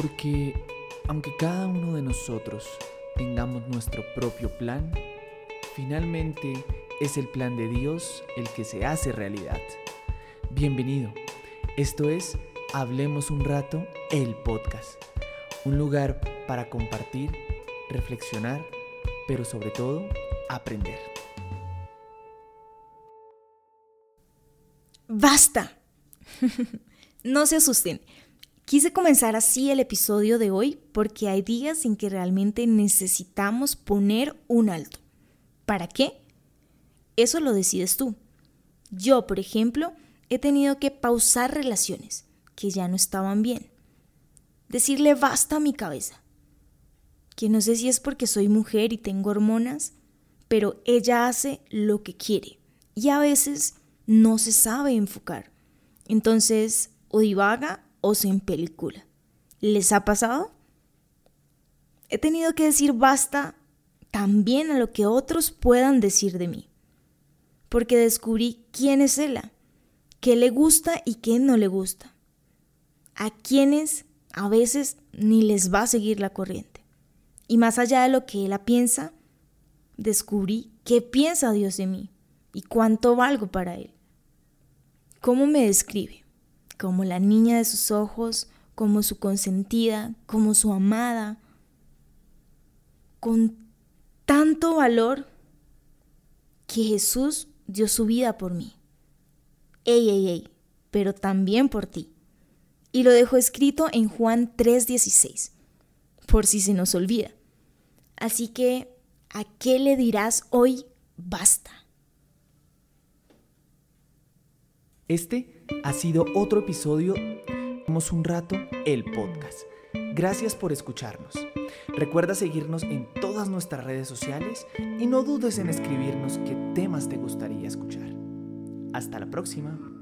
Porque aunque cada uno de nosotros tengamos nuestro propio plan, finalmente es el plan de Dios el que se hace realidad. Bienvenido. Esto es Hablemos un rato, el podcast. Un lugar para compartir, reflexionar, pero sobre todo aprender. Basta. no se asusten. Quise comenzar así el episodio de hoy porque hay días en que realmente necesitamos poner un alto. ¿Para qué? Eso lo decides tú. Yo, por ejemplo, he tenido que pausar relaciones que ya no estaban bien. Decirle basta a mi cabeza. Que no sé si es porque soy mujer y tengo hormonas, pero ella hace lo que quiere y a veces no se sabe enfocar. Entonces, o divaga o se película. ¿Les ha pasado? He tenido que decir basta también a lo que otros puedan decir de mí, porque descubrí quién es ella, qué le gusta y qué no le gusta, a quienes a veces ni les va a seguir la corriente. Y más allá de lo que ella piensa, descubrí qué piensa Dios de mí y cuánto valgo para Él. ¿Cómo me describe? Como la niña de sus ojos, como su consentida, como su amada, con tanto valor que Jesús dio su vida por mí. Ey, ey, ey, pero también por ti. Y lo dejó escrito en Juan 3:16, por si se nos olvida. Así que, ¿a qué le dirás hoy basta? Este ha sido otro episodio Hemos un rato el podcast. Gracias por escucharnos. Recuerda seguirnos en todas nuestras redes sociales y no dudes en escribirnos qué temas te gustaría escuchar. Hasta la próxima.